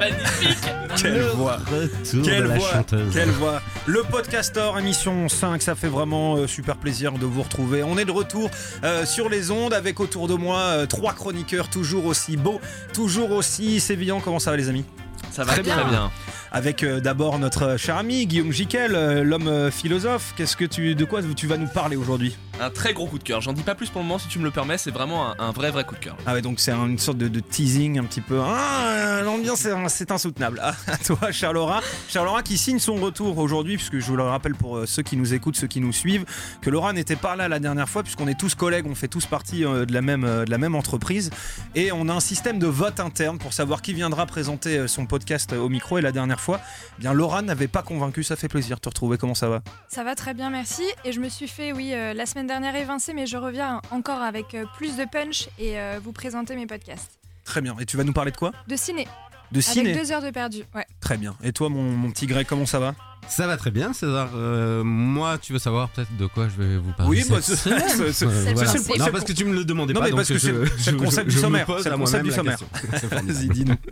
magnifique Quelle voix Retour Quelle de la voix, chanteuse. quelle voix Le Podcaster, émission 5, ça fait vraiment euh, super plaisir de vous retrouver. On est de retour euh, sur les ondes avec autour de moi euh, trois chroniqueurs toujours aussi beaux, toujours aussi sévillants. Comment ça va les amis? Ça va Très très bien. bien. Avec euh, d'abord notre cher ami Guillaume Jiquel, euh, l'homme philosophe. Qu'est-ce que tu, de quoi tu vas nous parler aujourd'hui? Un très gros coup de cœur. J'en dis pas plus pour le moment si tu me le permets, c'est vraiment un, un vrai vrai coup de cœur. Ah ouais, donc c'est une sorte de, de teasing un petit peu. Ah, l'ambiance c'est, insoutenable. Ah, à toi, Charlora. Charlora qui signe son retour aujourd'hui, puisque je vous le rappelle pour euh, ceux qui nous écoutent, ceux qui nous suivent, que Laura n'était pas là la dernière fois, puisqu'on est tous collègues, on fait tous partie euh, de, la même, euh, de la même entreprise. Et on a un système de vote interne pour savoir qui viendra présenter son podcast au micro. Et la dernière fois, eh bien Laura n'avait pas convaincu. Ça fait plaisir de te retrouver. Comment ça va? Ça va très bien, merci. Et je me suis fait, oui, euh, la semaine dernière évincée, mais je reviens encore avec euh, plus de punch et euh, vous présenter mes podcasts. Très bien. Et tu vas nous parler de quoi? De ciné, De ciné? avec deux heures de perdu. Ouais. Très bien. Et toi, mon, mon petit Greg, comment ça va? Ça va très bien, César. Euh, moi, tu veux savoir peut-être de quoi je vais vous parler Oui, cette bah, c'est- semaine c'est- Euh, voilà. Non, parce que tu me le demandais Non, pas. mais donc parce que je- c'est le- c'est le je- concept je du sommaire. C'est le à concept du la sommaire. Vas-y, dis-nous.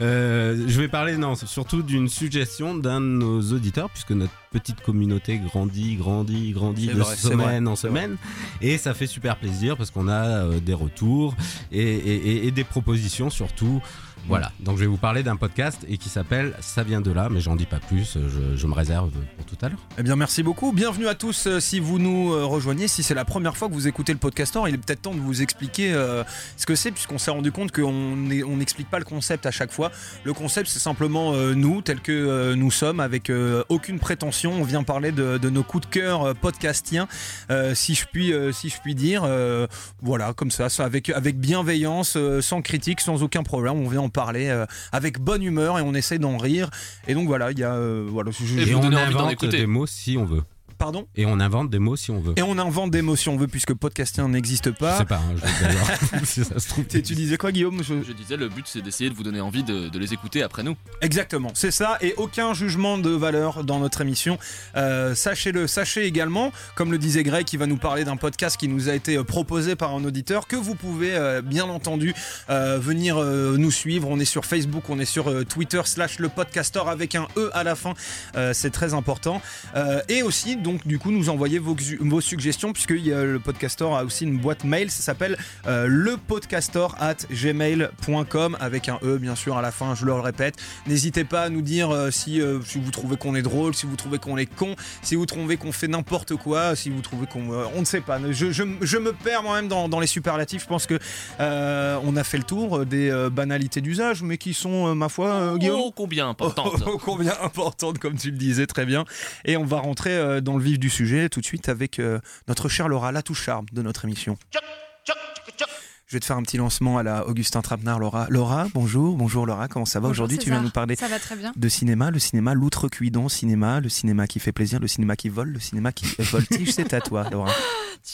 Euh, je vais parler non, surtout d'une suggestion d'un de nos auditeurs, puisque notre petite communauté grandit, grandit, grandit C'est de vrai, semaine vrai, en semaine. Et ça fait super plaisir parce qu'on a euh, des retours et, et- et- et des propositions surtout. Voilà, donc je vais vous parler d'un podcast et qui s'appelle Ça vient de là, mais j'en dis pas plus, je, je me réserve pour tout à l'heure. Eh bien, merci beaucoup. Bienvenue à tous euh, si vous nous euh, rejoignez. Si c'est la première fois que vous écoutez le podcaster, il est peut-être temps de vous expliquer euh, ce que c'est, puisqu'on s'est rendu compte qu'on on n'explique pas le concept à chaque fois. Le concept, c'est simplement euh, nous, tels que euh, nous sommes, avec euh, aucune prétention. On vient parler de, de nos coups de cœur euh, podcastiens, euh, si, je puis, euh, si je puis dire. Euh, voilà, comme ça, ça, avec, avec bienveillance, euh, sans critique, sans aucun problème. On vient en parler euh, avec bonne humeur et on essaie d'en rire. Et donc voilà, il y a. euh, voilà, je- Et on donnez envie d'en écouter. des mots si on veut. Pardon Et on invente des mots si on veut. Et on invente des mots si on veut, puisque podcastien n'existe Je pas. sais pas, hein, je si ça se trouve. Et tu disais quoi, Guillaume? Je- Je disais, le but c'est d'essayer de vous donner envie de, de les écouter après nous. Exactement, c'est ça, et aucun jugement de valeur dans notre émission. Euh, Sachez-le, sachez également, comme le disait Greg, qui va nous parler d'un podcast qui nous a été euh, proposé par un auditeur, que vous pouvez euh, bien entendu euh, venir euh, nous suivre. On est sur Facebook, on est sur euh, Twitter slash le podcaster avec un E à la fin, Euh, c'est très important. Euh, et aussi, donc, du coup, nous envoyer vos, vos suggestions, puisque il y a- le podcaster a aussi une boîte mail, ça s'appelle euh, lepodcaster at gmail.com avec un E bien sûr à la fin, je le répète. N'hésitez pas à nous dire euh, si, euh, si vous trouvez qu'on est drôle, si vous trouvez qu'on est con, si vous trouvez qu'on fait n'importe quoi, si vous trouvez qu'on... euh, on ne sait pas, je, je- je me perds moi-même dans, dans les superlatifs, je pense que on a fait le tour des banalités d'usage, mais qui sont, ma foi, Guillaume Oh, combien importante Oh, combien importante, comme tu le disais très bien. Et on va rentrer dans le vif du sujet tout de suite avec euh, notre chère Laura, la touche charme de notre émission. Je vais te faire un petit lancement à la Augustin Trapenard, Laura. Laura, bonjour, bonjour Laura, comment ça va aujourd'hui? Tu viens nous parler Ça va très bien. de cinéma, le cinéma l'outrecuidant cinéma, le cinéma qui fait plaisir, le cinéma qui vole, le cinéma qui voltige. C'est à toi, Laura.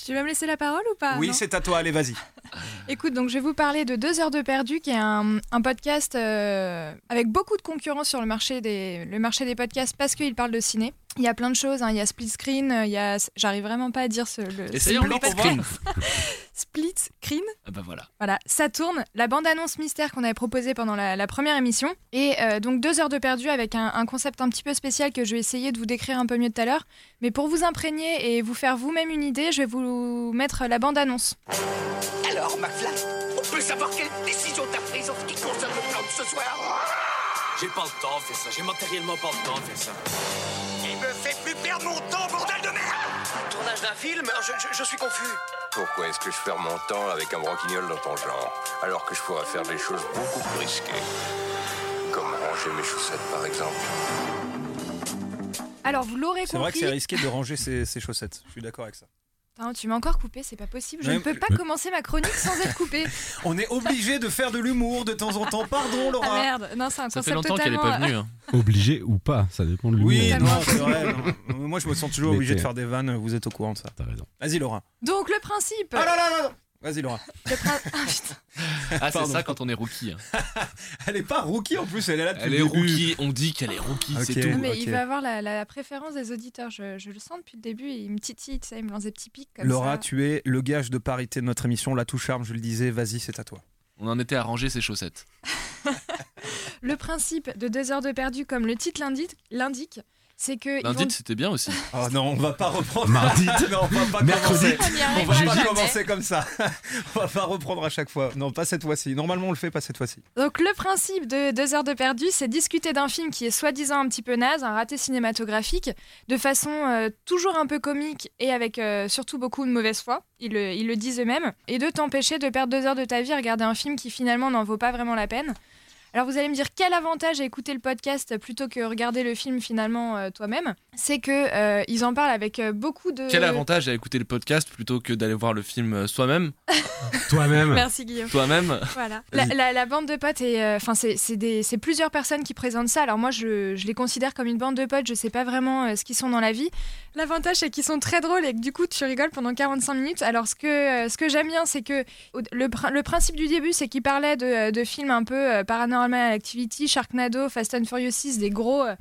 Tu veux me laisser la parole ou pas? Oui, c'est à toi, allez, vas-y. Écoute, donc je vais vous parler de Deux heures de perdu, qui est un, un podcast euh, avec beaucoup de concurrence sur le marché des, le marché des podcasts parce qu'il parle de ciné. Il y a plein de choses, hein. il y a split screen, euh, il y a, j'arrive vraiment pas à dire ce, le de screen. split screen. Ah bah voilà. Voilà, ça tourne. La bande-annonce mystère qu'on avait proposée pendant la, la première émission. Et euh, donc deux heures de perdu avec un, un concept un petit peu spécial que je vais essayer de vous décrire un peu mieux tout à l'heure. Mais pour vous imprégner et vous faire vous-même une idée, je vais vous mettre la bande-annonce. Alors, McFly, on peut savoir quelle décision t'as prise en ce qui concerne le plan de ce soir? J'ai pas le temps de faire ça, j'ai matériellement pas le temps de faire ça. Perdre mon temps, bordel de merde Tournage d'un film? Je, je- je suis confus. Pourquoi est-ce que je perds mon temps avec un broquignol dans ton genre, alors que je pourrais faire des choses beaucoup plus risquées Comme ranger mes chaussettes, par exemple? Alors vous l'aurez C'est vrai que compris. c'est risqué de ranger ses, ses chaussettes. Je suis d'accord avec ça. Tu m'as encore coupé, c'est pas possible. Je Ouais, ne peux pas mais- commencer ma chronique sans être coupé. On est obligé de faire de l'humour de temps en temps. Pardon, Ah Laura. merde, non, c'est un Ça fait longtemps qu'elle est totalement. pas venue. hein. Obligé ou pas, ça dépend de l'humour. Oui, non, c'est vrai. non. Moi, je me sens toujours obligé de faire des vannes. Vous êtes au courant de ça. T'as raison. Vas-y, Laura. Donc le principe. Ah là là là là. Vas-y, Laura. Ah, putain. Ah, c'est ça quand on est rookie. hein. Elle est pas rookie en plus, elle est là depuis Elle le est début. rookie, on dit qu'elle est rookie, Ok. c'est tout. Non, mais il va avoir la, la préférence des auditeurs. Je, je le sens depuis le début. Il me titille, tu sais, il me lance des petits pics comme Laura, ça. tu es le gage de parité de notre émission. La touche charme, je le disais. Vas-y, c'est à toi. On en était à ranger ses chaussettes. Le principe de deux heures de perdu, comme le titre l'indique, l'indique, c'est que vont c'était bien aussi. Oh non, on va pas reprendre. Mardi. non, on va pas Mercredi. commencer. On va jamais. pas commencer comme ça. on va pas reprendre à chaque fois. Non, pas cette fois-ci. Normalement, on le fait pas cette fois-ci. Donc le principe de deux heures de perdu, c'est discuter d'un film qui est soi-disant un petit peu naze, un raté cinématographique, de façon euh, toujours un peu comique et avec euh, surtout beaucoup de mauvaise foi. Ils le, ils le disent eux-mêmes, et de t'empêcher de perdre deux heures de ta vie à regarder un film qui finalement n'en vaut pas vraiment la peine. Alors vous allez me dire quel avantage à écouter le podcast plutôt que regarder le film finalement euh, toi-même? C'est que euh, ils en parlent avec euh, beaucoup de. Quel avantage à écouter le podcast plutôt que d'aller voir le film soi-même? Toi-même. Merci Guillaume. Toi-même? Voilà. La, la- la bande de potes, et euh, enfin, c'est c'est des- c'est plusieurs personnes qui présentent ça. Alors moi, je, je les considère comme une bande de potes. Je sais pas vraiment euh, ce qu'ils sont dans la vie. L'avantage, c'est qu'ils sont très drôles et que du coup, tu rigoles pendant 45 minutes. Alors ce que, euh, ce que j'aime bien, c'est que le, le principe du début, c'est qu'ils parlaient de, de films un peu euh, Paranormal Activity, Sharknado, Fast and Furious 6, des gros, euh,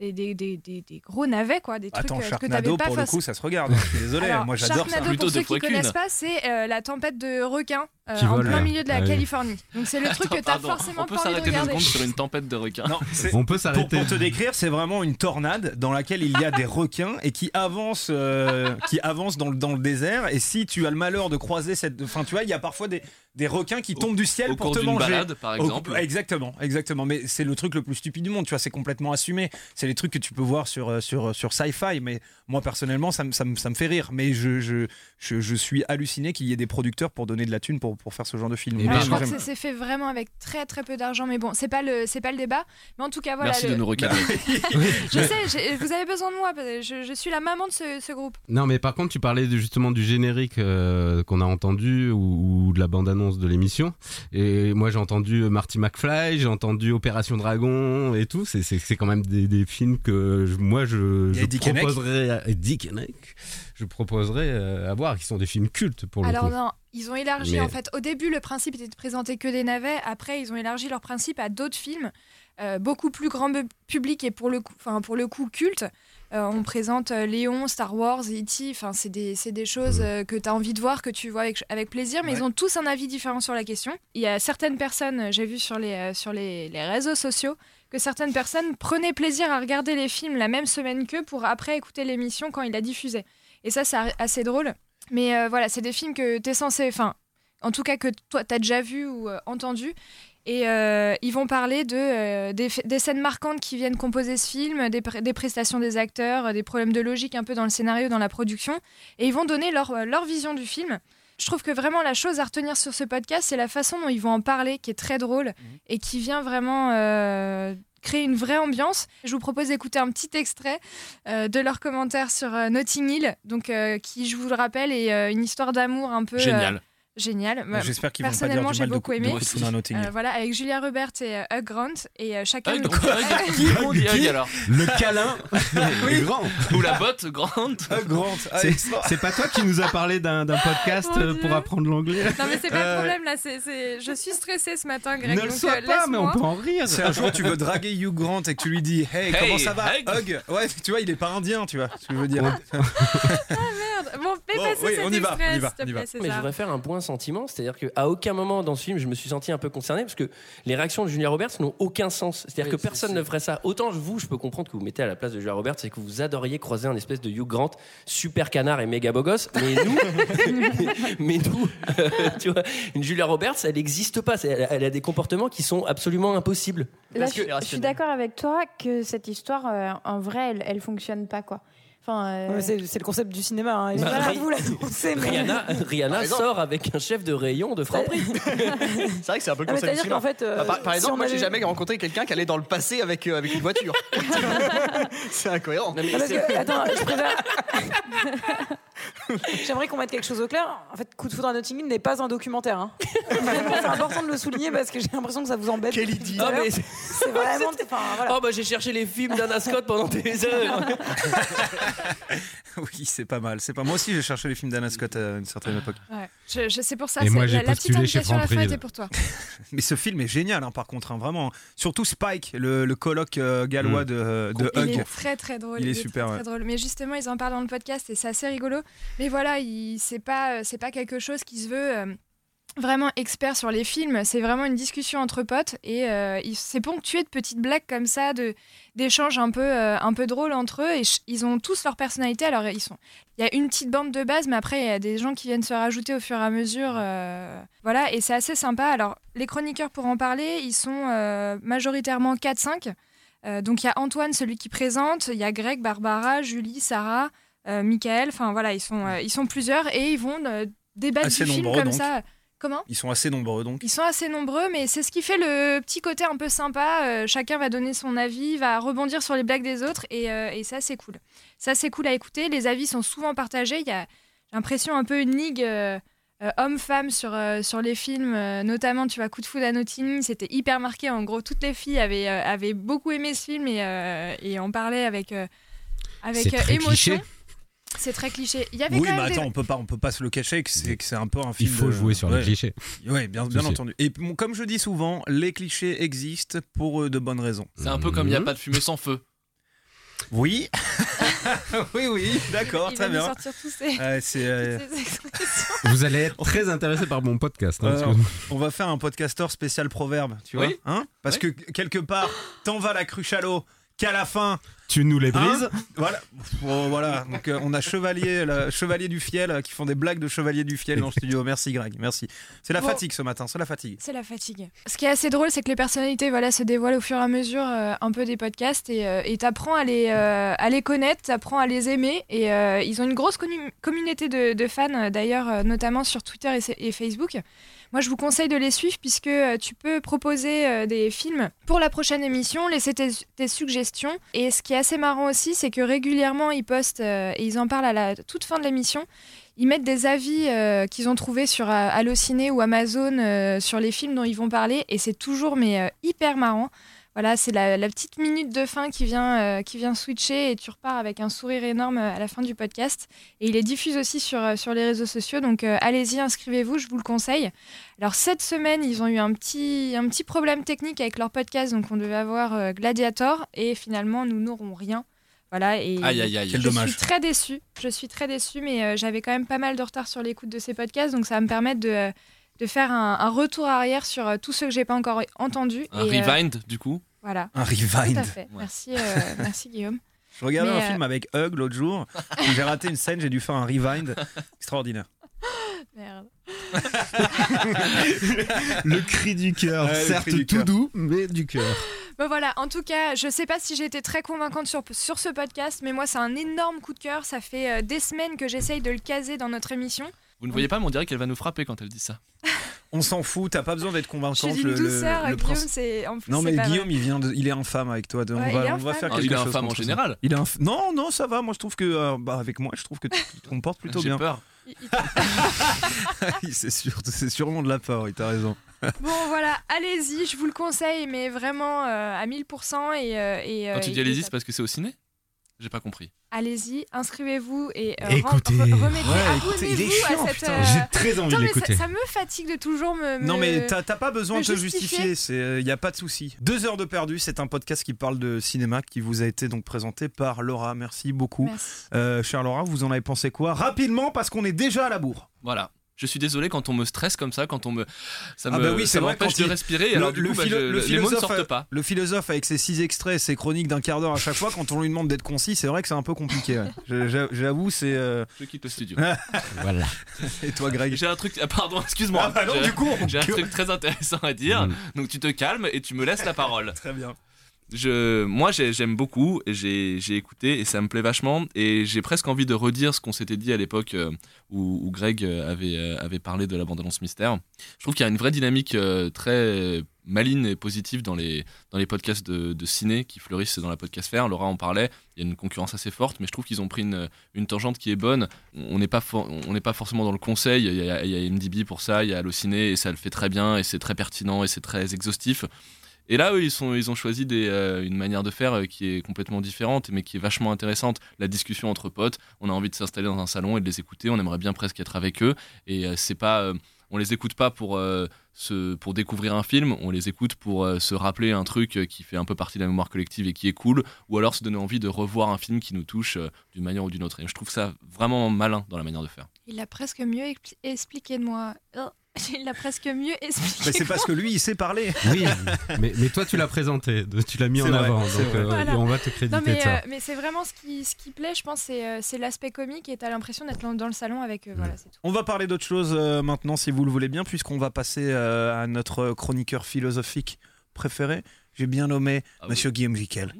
des, des, des, des- des gros navets, quoi, des trucs Attends, euh, que t'avais Sharknado, pas pour le forc- coup, ça se regarde. hein. Je suis désolé. alors, Moi, j'adore ça. Sharknado, Plutôt pour ceux qui connaissent pas, c'est euh, la tempête de requins euh, en volent, plein milieu de la Ah oui. Californie. Donc c'est le truc que t'as Pardon, forcément On peut pas envie de s'arrêter deux regarder. secondes sur une tempête de requins. Non, c'est- On peut Pour, s'arrêter. pour te décrire, c'est vraiment une tornade dans laquelle il y a des requins et qui avancent, euh, qui avancent dans, le, dans le désert. Et si tu as le malheur de croiser cette, enfin, tu vois, il y a parfois des, des requins qui Au- tombent du ciel Au pour cours te d'une manger. balade, par Au- exemple. exactement, exactement. Mais c'est le truc le plus stupide du monde. Tu vois, c'est complètement assumé. C'est les trucs que tu peux voir sur euh, sur sur Sci-Fi. Mais moi personnellement, ça me ça me, ça me fait rire. Mais je je, je, je suis halluciné qu'il y ait des producteurs pour donner de la thune pour, pour faire ce genre de film. Ouais, je crois que c'est- c'est fait vraiment avec très très peu d'argent, mais bon, c'est pas le c'est pas le débat. Mais en tout cas, voilà. Merci le- de nous recaler. Je sais, vous avez besoin de moi. Je, je suis la maman de ce, ce groupe. Non, mais par contre, tu parlais de- justement du générique euh, qu'on a entendu ou, ou de la bande-annonce de l'émission. Et moi, j'ai entendu Marty McFly, j'ai entendu Opération Dragon et tout. C'est- C'est c'est quand même des, des films que je- moi, je, je proposerais à, et Dick Henneck, je proposerais euh, à voir, qui sont des films cultes pour le Alors coup. non, ils ont élargi Mais- en fait. Au début, le principe était de présenter que des navets. Après, ils ont élargi leur principe à d'autres films euh, beaucoup plus grand public et pour le coup, enfin pour le coup culte. Euh, on présente Léon, Star Wars, E.T. Enfin, c'est des, des choses euh, que tu as envie de voir, que tu vois avec, avec plaisir, mais Ouais. ils ont tous un avis différent sur la question. Il y a certaines personnes, j'ai vu sur les, euh, sur les, les réseaux sociaux, que certaines personnes prenaient plaisir à regarder les films la même semaine qu'eux pour après écouter l'émission quand il la diffusait. Et ça, c'est assez drôle. Mais euh, voilà, c'est des films que tu es censé, enfin, en tout cas que toi, tu as déjà vu ou euh, entendu. Et euh, ils vont parler de, des, scènes marquantes qui viennent composer ce film, des, pr- des prestations des acteurs, des problèmes de logique un peu dans le scénario, dans la production. Et ils vont donner leur, leur vision du film. Je trouve que vraiment la chose à retenir sur ce podcast, c'est la façon dont ils vont en parler, qui est très drôle et qui vient vraiment créer une vraie ambiance. Je vous propose d'écouter un petit extrait euh, de leurs commentaires sur euh, Notting Hill, donc, euh, qui, je vous le rappelle, est une histoire d'amour un peu euh, Génial. Bah, J'espère qu'ils vont pas dire personnellement, du j'ai mal beaucoup de aimé. Euh, voilà, avec Julia Roberts et euh, Hugh Grant, et euh, chacun. Hug, qui alors Le câlin est grand. Ou la botte grande Hugh Grant. ah, C'est- pas toi qui nous a parlé d'un podcast Dieu. pour apprendre l'anglais Non mais c'est pas Euh, le problème là, c'est, c'est- je suis stressée ce matin Greg. Ne le sois euh, pas, mais on peut en rire. Si un jour tu veux draguer Hugh Grant et que tu lui dis Hey, Hey, comment ça va? Hug Ouais, tu vois, il est pas indien, tu vois ce que je veux dire. Merde. Bon, fais passer oui, cet on y va, extrait, on y va. Mais je voudrais faire un point sentiment, c'est-à-dire qu'à aucun moment dans ce film, je me suis senti un peu concerné parce que les réactions de Julia Roberts n'ont aucun sens. C'est-à-dire Oui, que personne ne ferait ça. Autant vous, je peux comprendre que vous mettez à la place de Julia Roberts et que vous adoriez croiser un espèce de Hugh Grant super canard et méga beau gosse, mais nous, mais nous, euh, tu vois, une Julia Roberts, elle n'existe pas. Elle, elle a des comportements qui sont absolument impossibles. Là, Parce je, que- je suis d'accord avec toi que cette histoire, euh, en vrai, elle, elle fonctionne pas quoi. Enfin, euh, Ouais, C'est c'est le concept du cinéma. Hein. Bah, Voilà, Ri- vous l'annoncez, mais. Rihanna, Rihanna Par exemple. sort avec un chef de rayon de Franprix. C'est vrai que c'est un peu le Ah, concept du cinéma. qu'en fait. euh, Bah, par, par exemple, moi j'ai jamais rencontré quelqu'un qui allait dans le passé avec, euh, avec une voiture. c'est incohérent. Non, mais Ah, parce c'est- que, attends, je préfère. J'aimerais qu'on mette quelque chose au clair. En fait, Coup de foudre à Notting Hill n'est pas un documentaire. hein. C'est important de le souligner parce que j'ai l'impression que ça vous embête. Quelle idée. Ah, mais- C'est vraiment. Enfin, voilà. Oh bah j'ai cherché les films d'Anna Scott pendant des heures. oui, c'est pas mal. C'est pas moi aussi j'ai cherché les films d'Anna Scott à une certaine époque. Ouais. Je, je sais pour ça. Et c'est- moi, j'ai la, la petite indication à la fin Franprix. était pour toi. Mais ce film est génial hein, par contre, hein, vraiment. Surtout Spike, le, le colloque euh, gallois Mm. de, de Il Hug. est très très drôle. Il est super, très, ouais. très drôle. Mais justement, ils en parlent dans le podcast et c'est assez rigolo. Mais voilà, il- c'est pas euh, c'est pas quelque chose qui se veut. euh, vraiment experts sur les films. C'est vraiment une discussion entre potes et euh, il- c'est ponctué de petites blagues comme ça, de d'échanges un peu euh, un peu drôles entre eux. Et ils ont tous leur personnalité. Alors ils sont, il y a une petite bande de base, mais après il y a des gens qui viennent se rajouter au fur et à mesure. euh, voilà, et c'est assez sympa. Alors les chroniqueurs pour en parler, ils sont euh, majoritairement 4-5. Euh, donc il y a Antoine, celui qui présente, il y a Greg, Barbara, Julie, Sarah, Michael. Enfin voilà, ils sont ils sont plusieurs et ils vont débattre Assez du film nombreux, comme donc. ça. Comment Ils sont assez nombreux donc. ils sont assez nombreux, mais c'est ce qui fait le petit côté un peu sympa. Euh, chacun va donner son avis, va rebondir sur les blagues des autres, et, euh, et ça, c'est cool. Ça, c'est cool à écouter. Les avis sont souvent partagés. Il y a, l'impression, un peu une ligue euh, euh, homme-femme sur, sur les films. Notamment, tu vois, Coup de foudre à Notting, c'était hyper marqué. En gros, toutes les filles avaient, avaient beaucoup aimé ce film et, et en parlaient avec, avec émotion. cliché. C'est très cliché. Il y avait Oui, quand mais même des- attends, on peut pas, on peut pas se le cacher que c'est que c'est un peu un Il film. faut de- jouer sur Ouais. les clichés. Oui, bien, entendu. Et bon, comme je dis souvent, les clichés existent pour euh, de bonnes raisons. C'est un peu comme il n'y a Mhm. pas de fumée sans feu. Oui, oui, oui, d'accord, il très bien. sortir tous ces, euh, expressions. Vous allez être très intéressé par mon podcast. hein, Alors, excuse-moi. on va faire un podcasteur spécial proverbe, tu vois, Oui. hein? Parce Oui. que quelque part, tant va la cruche à l'eau qu'à la fin, tu nous les brises. Hein voilà, Bon, voilà. Donc euh, on a chevalier, la- chevalier du fiel euh, qui font des blagues de chevalier du fiel dans le studio. Merci Greg, merci. C'est la Bon. fatigue ce matin, c'est la fatigue. C'est la fatigue. Ce qui est assez drôle, c'est que les personnalités voilà, se dévoilent au fur et à mesure euh, un peu des podcasts et euh, t'apprends à, les, euh, à les connaître, t'apprends à les aimer. Et euh, ils ont une grosse communauté de, de fans, d'ailleurs, euh, notamment sur Twitter et, et Facebook. Moi, je vous conseille de les suivre puisque euh, tu peux proposer euh, des films pour la prochaine émission, laisser tes, tes suggestions. Et ce qui est assez marrant aussi, c'est que régulièrement, ils postent euh, et ils en parlent à la toute fin de l'émission. Ils mettent des avis euh, qu'ils ont trouvés sur euh, Allociné ou Amazon sur les films dont ils vont parler et c'est toujours mais hyper marrant. Voilà, c'est la, la petite minute de fin qui vient, euh, qui vient switcher et tu repars avec un sourire énorme euh, à la fin du podcast. Et il est diffuse aussi sur, euh, sur les réseaux sociaux, donc euh, allez-y, inscrivez-vous, je vous le conseille. Alors cette semaine, ils ont eu un petit, un petit problème technique avec leur podcast, donc on devait avoir euh, Gladiator et finalement nous n'aurons rien. Voilà, et Aïe, aïe, aïe. Quel je dommage. suis très déçue. Je suis très déçue, mais euh, j'avais quand même pas mal de retard sur l'écoute de ces podcasts, donc ça va me permettre de, euh, de faire un, un retour arrière sur euh, tous ceux que j'ai pas encore entendus. Un et, euh, rewind, du coup. voilà. Un Tout rewind. à fait. Merci, euh, merci Guillaume. Je regardais Mais, un euh, film avec Hug l'autre jour. J'ai raté une scène, j'ai dû faire un rewind extraordinaire. Merde. Le cri du cœur, Ouais, certes du tout doux, mais du cœur. Bon voilà, en tout cas, je sais pas si j'ai été très convaincante sur, sur ce podcast, mais moi c'est un énorme coup de cœur. Ça fait euh, des semaines que j'essaye de le caser dans notre émission. Vous ne voyez pas, mais on dirait qu'elle va nous frapper quand elle dit ça. On s'en fout, t'as pas besoin d'être Je convaincante. d'une le- le- douceur, le Guillaume, principe- c'est en plus Non mais pas Guillaume, vrai. il vient, de- il est infâme avec toi. Ouais, on il va, on va faire quelque il est chose. infâme en général. Il est inf- Non, non, ça va. Moi, je trouve que euh, bah, avec moi, je trouve que tu te comportes plutôt J'ai bien. peur. Il- il- c'est sûr, c'est sûrement de la peur. Oui, t'as raison. Bon voilà, allez-y, je vous le conseille, mais vraiment euh, à 1000% et, euh, et, Quand euh, tu dis allez-y, c'est parce que c'est au ciné? J'ai pas compris. Allez-y, inscrivez-vous et euh, Écoutez. re- remettez, Ouais, écoutez, il est abonnez-vous chiant, à cette. putain. euh, J'ai très envie de mais ça, l'écouter. ça me fatigue de toujours me. Non mais t'as pas besoin de te justifier. il n'y a pas de souci. Deux heures de perdu, c'est un podcast qui parle de cinéma qui vous a été donc présenté par Laura. Merci beaucoup. Merci. Euh, chère Laura, vous en avez pensé quoi? Rapidement parce qu'on est déjà à la bourre. Voilà. Je suis désolé quand on me stresse comme ça, quand on me. Ça Ah me bah oui, c'est m'empêche quand de il- respirer, alors du coup, bah, philo- je- le les mots ne philosophe, sortent pas. le philosophe avec ses six extraits, ses chroniques d'un quart d'heure à chaque fois, quand on lui demande d'être concis, c'est vrai que c'est un peu compliqué. ouais. J'avoue, c'est. euh, Je quitte le studio. Voilà. Et toi, Greg J'ai un truc. ah, pardon, excuse-moi. Ah bah non, du coup, on- J'ai un truc très intéressant à dire. Mm. Donc tu te calmes et tu me laisses la parole. Très bien. Je, moi, j'ai- j'aime beaucoup, j'ai écouté et ça me plaît vachement. Et j'ai presque envie de redire ce qu'on s'était dit à l'époque euh, où, Greg euh, avait, euh, avait parlé de la bande-annonce mystère. Je trouve qu'il y a une vraie dynamique très maligne et positive dans les, podcasts de, ciné qui fleurissent dans la podcast faire. Laura en parlait, il y a une concurrence assez forte, mais je trouve qu'ils ont pris une, tangente qui est bonne. On n'est pas, pas forcément dans le conseil, il y, a, il y a MDB pour ça, il y a Allociné, et ça le fait très bien, et c'est très pertinent, et c'est très exhaustif. Et là, eux, ils, ont choisi euh, une manière de faire euh, qui est complètement différente, mais qui est vachement intéressante. La discussion entre potes, on a envie de s'installer dans un salon et de les écouter, on aimerait bien presque être avec eux. Et euh, c'est pas, euh, on les écoute pas pour, se, pour découvrir un film, on les écoute pour se rappeler un truc qui fait un peu partie de la mémoire collective et qui est cool, ou alors se donner envie de revoir un film qui nous touche d'une manière ou d'une autre. Et je trouve ça vraiment malin dans la manière de faire. Il a presque mieux expli- expliqué de moi. Oh. Il l'a presque mieux expliqué. Mais c'est parce que lui, il sait parler. Oui, mais, mais toi tu l'as présenté, tu l'as mis en vrai, avant, donc vrai. euh, Voilà. et on va te créditer Non, mais, de ça. euh, mais c'est vraiment ce qui, ce qui plaît, je pense, c'est euh, c'est l'aspect comique et t'as l'impression d'être dans le salon avec eux. Voilà, c'est tout. On va parler d'autre chose euh, maintenant, si vous le voulez bien, puisqu'on va passer euh, à notre chroniqueur philosophique préféré. J'ai bien nommé Ah oui. Monsieur Guillaume Jiquel.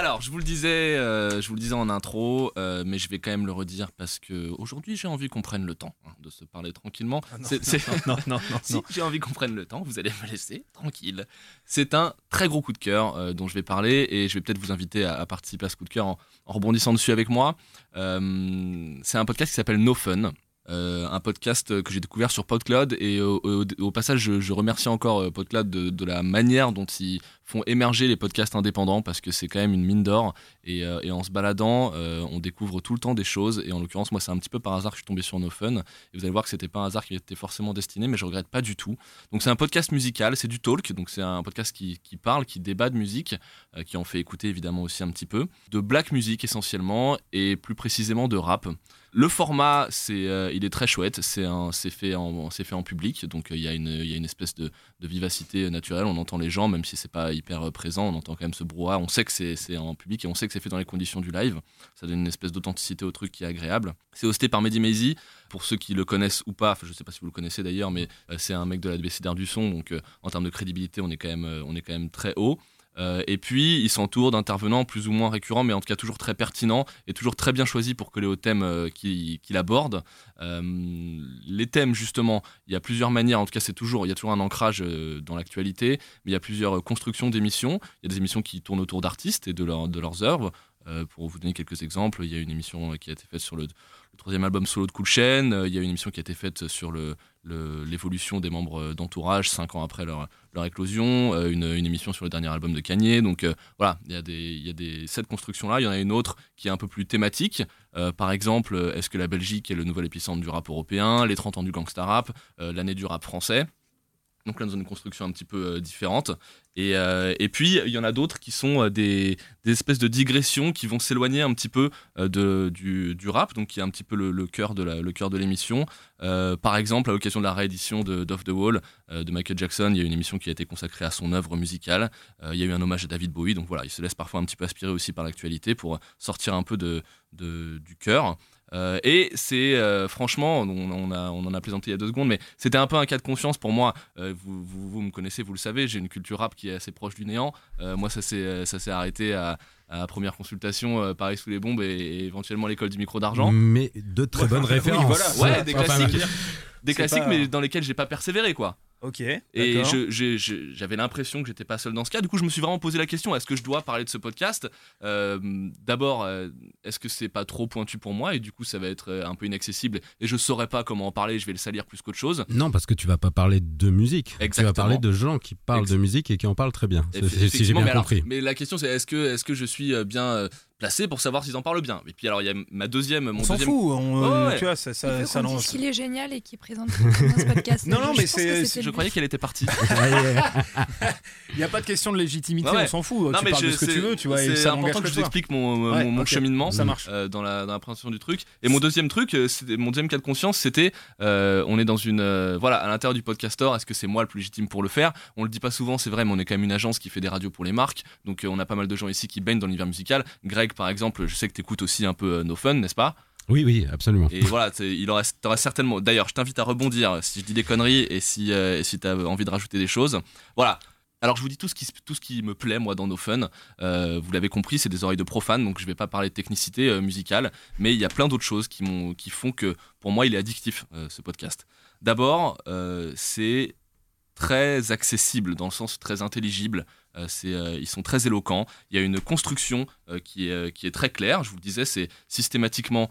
Alors, je vous le disais, euh, je vous le disais en intro, euh, mais je vais quand même le redire parce que aujourd'hui j'ai envie qu'on prenne le temps hein, de se parler tranquillement. C'est- c'est- non, non, non, si non. j'ai envie qu'on prenne le temps, vous allez me laisser tranquille. C'est un très gros coup de cœur euh, dont je vais parler et je vais peut-être vous inviter à, à participer à ce coup de cœur en, en rebondissant dessus avec moi. C'est un podcast qui s'appelle No Fun. Euh, un podcast que j'ai découvert sur PodCloud. Et au, passage je, remercie encore euh, PodCloud de, la manière dont ils font émerger les podcasts indépendants parce que c'est quand même une mine d'or. Et, euh, en se baladant on découvre tout le temps des choses. Et en l'occurrence moi c'est un petit peu par hasard que je suis tombé sur No Fun. Et vous allez voir que c'était pas un hasard qui était forcément destiné mais je regrette pas du tout. Donc c'est un podcast musical c'est du talk. Donc c'est un podcast qui, qui parle qui débat de musique qui en fait écouter évidemment aussi un petit peu. De black music essentiellement et plus précisément de rap le format, c'est, euh, il est très chouette. C'est, un, c'est, fait en, c'est fait en public, donc euh, il y, a une- y a une espèce de, vivacité naturelle. On entend les gens, même si c'est pas hyper euh, présent, on entend quand même ce brouhaha. On sait que c'est, c'est en public et on sait que c'est fait dans les conditions du live. Ça donne une espèce d'authenticité au truc qui est agréable. C'est hosté par Mehdi. Pour ceux qui le connaissent ou pas, je sais pas si vous le connaissez d'ailleurs, mais c'est un mec de la DBC d'Art du son, donc en termes de crédibilité, on est quand même, on est quand même très haut. Euh, et puis, il s'entoure d'intervenants plus ou moins récurrents, mais en tout cas toujours très pertinents et toujours très bien choisis pour coller aux thèmes euh, qu'il aborde. Euh, les thèmes, justement, il y a plusieurs manières. En tout cas, c'est toujours, il y a toujours un ancrage dans l'actualité, mais il y a plusieurs constructions d'émissions. Il y a des émissions qui tournent autour d'artistes et de, de leurs œuvres. Euh, pour vous donner quelques exemples, il y a une émission qui a été faite sur le, troisième album solo de Cool Chain. Euh, Il y a une émission qui a été faite sur l'évolution des membres d'entourage cinq ans après leur, éclosion. Euh, une, émission sur le dernier album de Kanye. Donc voilà, il y a, des, des, cette construction-là. Il y en a une autre qui est un peu plus thématique. Par exemple, est-ce que la Belgique est le nouvel épicentre du rap européen Les 30 ans du gangsta rap L'année du rap français? Donc là, dans une construction un petit peu euh, différente. Et, euh, et puis, il y en a d'autres qui sont euh, des, espèces de digressions qui vont s'éloigner un petit peu de, du, rap, donc qui est un petit peu le, le cœur de l'émission. Par exemple, à l'occasion de la réédition de d'Off the Wall de Michael Jackson, il y a une émission qui a été consacrée à son œuvre musicale. Il y a eu un hommage à David Bowie, donc voilà, il se laisse parfois un petit peu aspirer aussi par l'actualité pour sortir un peu de, de- du cœur. Euh, et c'est euh, franchement, on, on a, on en a plaisanté il y a deux secondes, mais c'était un peu un cas de conscience pour moi. Euh, vous, vous, vous me connaissez, vous le savez, j'ai une culture rap qui est assez proche du néant. Euh, moi, ça s'est ça s'est arrêté à, à la première consultation, euh, Paris sous les bombes et, et éventuellement l'école du micro d'argent. Mais de très bonnes Oui, références. voilà. Ouais, des Enfin, classiques, dire, des c'est classiques, pas- mais dans lesquels j'ai pas persévéré, quoi. Ok. Et j'avais l'impression que j'étais pas seul dans ce cas. Du coup, je me suis vraiment posé la question est-ce que je dois parler de ce podcast? Euh, D'abord, euh, est-ce que c'est pas trop pointu pour moi? Et du coup, ça va être euh, un peu inaccessible et je saurais pas comment en parler. Je vais le salir plus qu'autre chose. Non, parce que tu vas pas parler de musique. Tu vas Exactement. parler de gens qui parlent Ex- de musique et qui en parlent très bien. Si j'ai bien mais alors- compris. mais la question, c'est est-ce que, est-ce que je suis bien euh, placé pour savoir s'ils en parlent bien Et puis, alors, il y a ma deuxième, mon On s'en deuxième. fout. on- Ouais, ouais. Tu vois, ça, ça, ça lance. qu'il est génial et qu'il présente ce podcast. Non, non, mais c'est- Je croyais but. qu'elle était partie. Il n'y a pas de question de légitimité, Ouais, on s'en fout. Non, tu mais parles de je- ce que tu veux, tu vois. C'est important que je vous explique mon, mon- Ouais, mon ok. cheminement Ça marche. euh, dans, la, dans la présentation du truc. Et mon deuxième truc, euh, mon deuxième cas de conscience, c'était euh, on est dans une. euh, voilà, à l'intérieur du podcaster, est-ce que c'est moi le plus légitime pour le faire? On le dit pas souvent, c'est vrai, mais on est quand même une agence qui fait des radios pour les marques. Donc on a pas mal de gens ici qui baignent dans l'univers musical. Greg, par exemple, je sais que tu écoutes aussi un peu euh, No Fun, n'est-ce pas? Oui, oui, absolument. Et voilà, il t'auras certainement. D'ailleurs, je t'invite à rebondir si je dis des conneries et si, euh, et si tu as envie de rajouter des choses. Voilà. Alors, je vous dis tout ce qui, se- tout ce qui me plaît, moi, dans nos fun. Euh, vous l'avez compris, c'est des oreilles de profane, donc je vais pas parler de technicité euh, musicale, mais il y a plein d'autres choses qui, font que, pour moi, il est addictif, euh, ce podcast. D'abord, euh, c'est très accessible, dans le sens très intelligible. Euh, euh, ils sont très éloquents. Il y a une construction euh, qui, est, qui est très claire. Je vous le disais, c'est systématiquement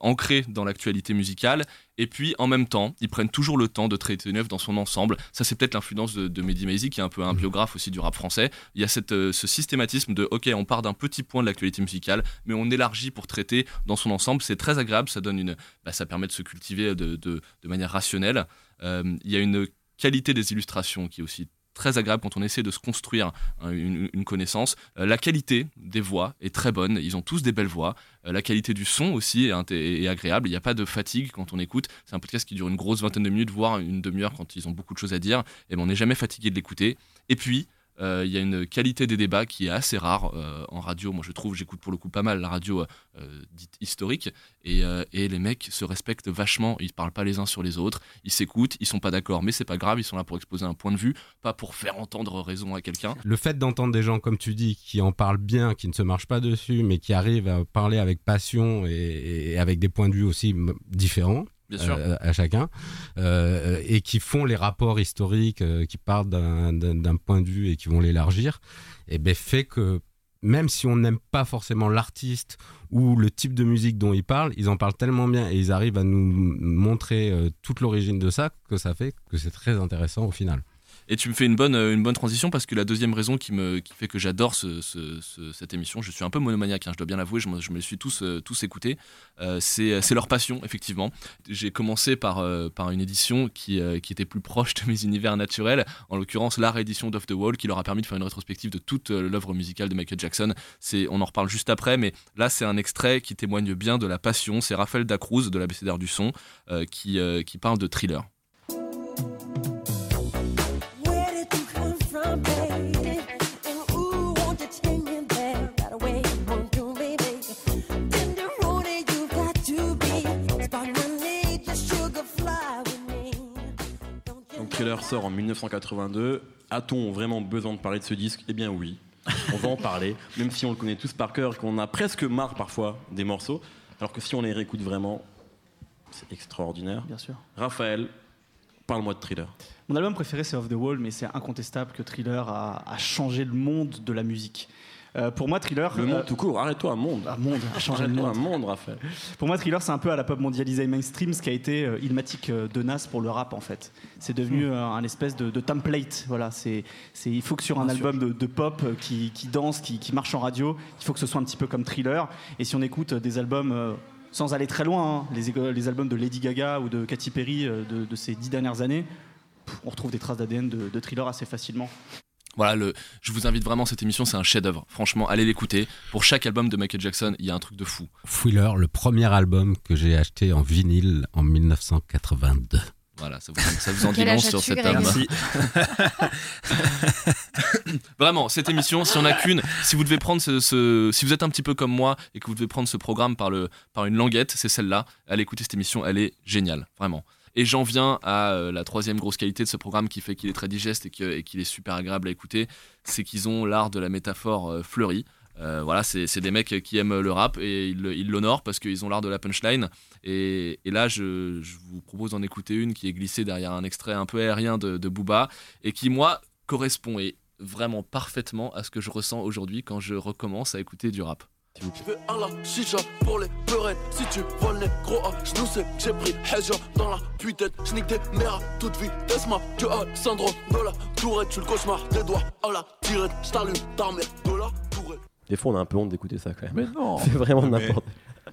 ancré dans l'actualité musicale. Et puis, en même temps, ils prennent toujours le temps de traiter une œuvre dans son ensemble. Ça, c'est peut-être l'influence de, de Mehdi Maizy, qui est un peu un biographe aussi du rap français. Il y a cette, ce systématisme de, OK, on part d'un petit point de l'actualité musicale, mais on élargit pour traiter dans son ensemble. C'est très agréable, ça, donne une, bah, ça permet de se cultiver de, de, de manière rationnelle. Euh, il y a une qualité des illustrations qui est aussi très agréable quand on essaie de se construire une, connaissance. Euh, la qualité des voix est très bonne, ils ont tous des belles voix. Euh, la qualité du son aussi est, est agréable, il n'y a pas de fatigue quand on écoute. C'est un podcast qui dure une grosse vingtaine de minutes, voire une demi-heure quand ils ont beaucoup de choses à dire, et ben, on n'est jamais fatigué de l'écouter. Et puis, euh, il y a une qualité des débats qui est assez rare euh, en radio. Moi, je trouve, j'écoute pour le coup pas mal la radio euh, dite historique, et, les mecs se respectent vachement. Ils parlent pas les uns sur les autres, ils s'écoutent, ils sont pas d'accord, mais c'est pas grave. Ils sont là pour exposer un point de vue, pas pour faire entendre raison à quelqu'un. Le fait d'entendre des gens, comme tu dis, qui en parlent bien, qui ne se marchent pas dessus, mais qui arrivent à parler avec passion et, avec des points de vue aussi différents. Bien sûr. euh, à chacun euh, et qui font les rapports historiques euh, qui partent d'un- point de vue et qui vont l'élargir et ben fait que même si on n'aime pas forcément l'artiste ou le type de musique dont ils parlent, ils en parlent tellement bien et ils arrivent à nous montrer toute l'origine de ça que ça fait que c'est très intéressant au final. Et tu me fais une bonne, euh, une bonne transition parce que la deuxième raison qui, me, qui fait que j'adore ce, ce- ce- cette émission, je suis un peu monomaniaque, hein, je dois bien l'avouer, je je me les suis tous, euh, tous écoutés, euh, c'est c'est leur passion, effectivement. J'ai commencé par, euh, par une édition qui, euh, qui était plus proche de mes univers naturels, en l'occurrence la réédition d'Off the Wall, qui leur a permis de faire une rétrospective de toute euh, l'œuvre musicale de Michael Jackson. On en reparle juste après, mais là c'est un extrait qui témoigne bien de la passion. C'est Raphaël Dacruz de l'ABCDR du son euh, qui, euh, qui parle de thriller. Sort en 1982. A-t-on vraiment besoin de parler de ce disque? Eh bien oui, on va en parler, même si on le connaît tous par cœur et qu'on a presque marre parfois des morceaux, alors que si on les réécoute vraiment, c'est extraordinaire. Bien sûr. Raphaël, parle-moi de Thriller. Mon album préféré, c'est Off the Wall, mais c'est incontestable que Thriller a, a changé le monde de la musique. Euh, pour moi, Thriller. Le monde euh, tout court, arrête-toi, un monde. Un monde, a changé le monde. un monde, Raphaël. Pour moi, Thriller, c'est un peu à la pop mondialisée mainstream ce qui a été euh, Ilmatic de Nas pour le rap, en fait. C'est devenu Hmm. un espèce de, de template. Voilà, c'est, il faut que sur un Bien album de, de pop qui, qui danse, qui, qui marche en radio, il faut que ce soit un petit peu comme Thriller. Et si on écoute des albums. sans aller très loin, hein, les, albums de Lady Gaga ou de Katy Perry de, de ces dix dernières années, on retrouve des traces d'ADN de, de thriller assez facilement. Voilà, le, je vous invite vraiment, cette émission, c'est un chef-d'œuvre. Franchement, allez l'écouter. Pour chaque album de Michael Jackson, il y a un truc de fou. Thriller, le premier album que j'ai acheté en vinyle en 1982. Voilà, ça vous, ça vous en dit long sur cet. Merci. Vraiment, cette émission, si on a qu'une, si vous devez prendre ce, ce- si vous êtes un petit peu comme moi et que vous devez prendre ce programme par le, par une languette, c'est celle-là. Allez écouter cette émission, elle est géniale, vraiment. Et j'en viens à euh, la troisième grosse qualité de ce programme qui fait qu'il est très digeste et qu'il est super agréable à écouter, c'est qu'ils ont l'art de la métaphore euh, fleurie. Euh, voilà, c'est des mecs qui aiment le rap et ils l'honorent parce qu'ils ont l'art de la punchline. Et, là, je, je vous propose d'en écouter une qui est glissée derrière un extrait un peu aérien de, de Booba et qui, moi, correspond et vraiment parfaitement à ce que je ressens aujourd'hui quand je recommence à écouter du rap. Vous plaît. Je vais à la chicha pour les peurettes Si tu vois le négro à genoux c'est que j'ai pris Hedja dans la tête Je nique des mères à toute vitesse Ma que Alessandro de la tourette Tu le cauchemar des doigts à la tirette Je t'allume ta mère de la tourette Des fois, on a un peu honte d'écouter ça quand même. Mais non. C'est vraiment Mais n'importe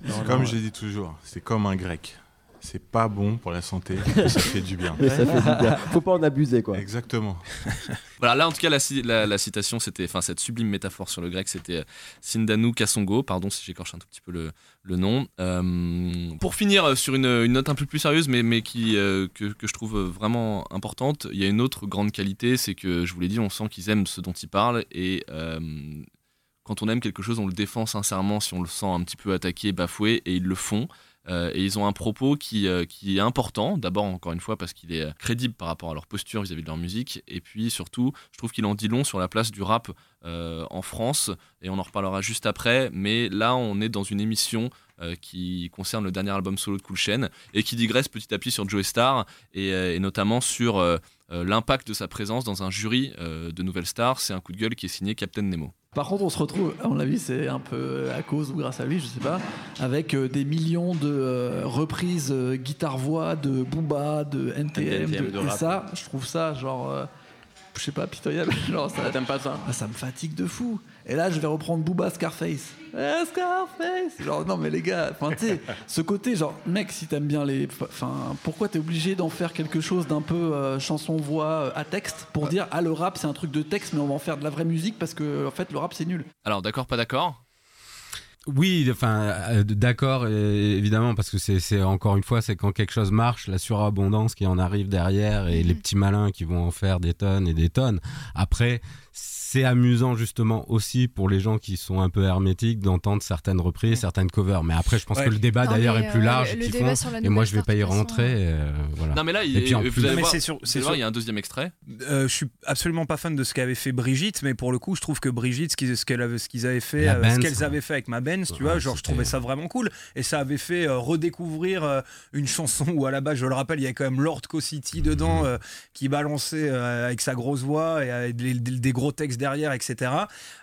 c'est Comme je dis toujours, c'est comme un grec. C'est pas bon pour la santé, mais ça fait du bien. Mais ça fait du bien. Faut pas en abuser, quoi. Exactement. Voilà, là en tout cas la, ci- la- la citation, c'était, enfin cette sublime métaphore sur le grec, c'était euh, Sindanu Kasongo, pardon si j'écorche un tout petit peu le, le nom. Euh, pour finir euh, sur une, une note un peu plus sérieuse, mais, mais qui, euh, que, que je trouve vraiment importante, il y a une autre grande qualité, c'est que je vous l'ai dit, on sent qu'ils aiment ce dont ils parlent et euh, quand on aime quelque chose, on le défend sincèrement si on le sent un petit peu attaqué, bafoué, et ils le font. Euh, et ils ont un propos qui, euh, qui est important, d'abord encore une fois parce qu'il est euh, crédible par rapport à leur posture vis-à-vis de leur musique, et puis surtout, je trouve qu'il en dit long sur la place du rap en France, et on en reparlera juste après, mais là on est dans une émission qui concerne le dernier album solo de Cool Chain, et qui digresse petit à petit sur Joe Star, et, notamment sur l'impact de sa présence dans un jury euh, de Nouvelle Star, c'est un coup de gueule qui est signé Captain Nemo. Par contre, on se retrouve, à mon avis, c'est un peu à cause ou grâce à lui, je sais pas, avec euh, des millions de euh, reprises euh, guitare-voix de Booba, de NTM, NTM, de- de et ça, je trouve ça genre euh, je sais pas, pitoyable. Genre, ça, T'aimes pas ça? Ah, ça me fatigue de fou. Et là, je vais reprendre Booba Scarface. Eh, Scarface Genre, non, mais les gars, enfin, tu sais, ce côté, genre, mec, si t'aimes bien les. Enfin, pourquoi t'es obligé d'en faire quelque chose d'un peu euh, chanson-voix euh, à texte pour dire, ah, le rap, c'est un truc de texte, mais on va en faire de la vraie musique parce que, en fait, le rap, c'est nul. Alors, d'accord, pas d'accord? Oui, enfin, euh, d'accord, évidemment, parce que c'est- c'est encore une fois, c'est quand quelque chose marche, la surabondance qui en arrive derrière et les petits malins qui vont en faire des tonnes et des tonnes. Après, c'est amusant justement aussi pour les gens qui sont un peu hermétiques d'entendre certaines reprises, certaines covers. Mais après, je pense Ouais. que le débat d'ailleurs est plus euh, large. le qu'ils débat font, sur la et moi, je vais pas y rentrer. euh, voilà. Non, mais là, il, et puis en vous plus, allez Mais voir, c'est sûr- vous allez voir, il y a un deuxième extrait. Euh, je suis absolument pas fan de ce qu'avait fait Brigitte, mais pour le coup, je trouve que Brigitte, ce qu'ils ce qu'elle avait- ce qu'ils avaient fait, euh, Benz, ce qu'elles ouais. avaient fait avec ma Benz, tu Ouais, vois, genre je trouvais ça vraiment cool, et ça avait fait euh, redécouvrir euh, une chanson où à la base, je le rappelle, il y avait quand même Lord Co-City Mhm. dedans euh, qui balançait avec sa grosse voix et avec des, des- des gros textes derrière, etc.,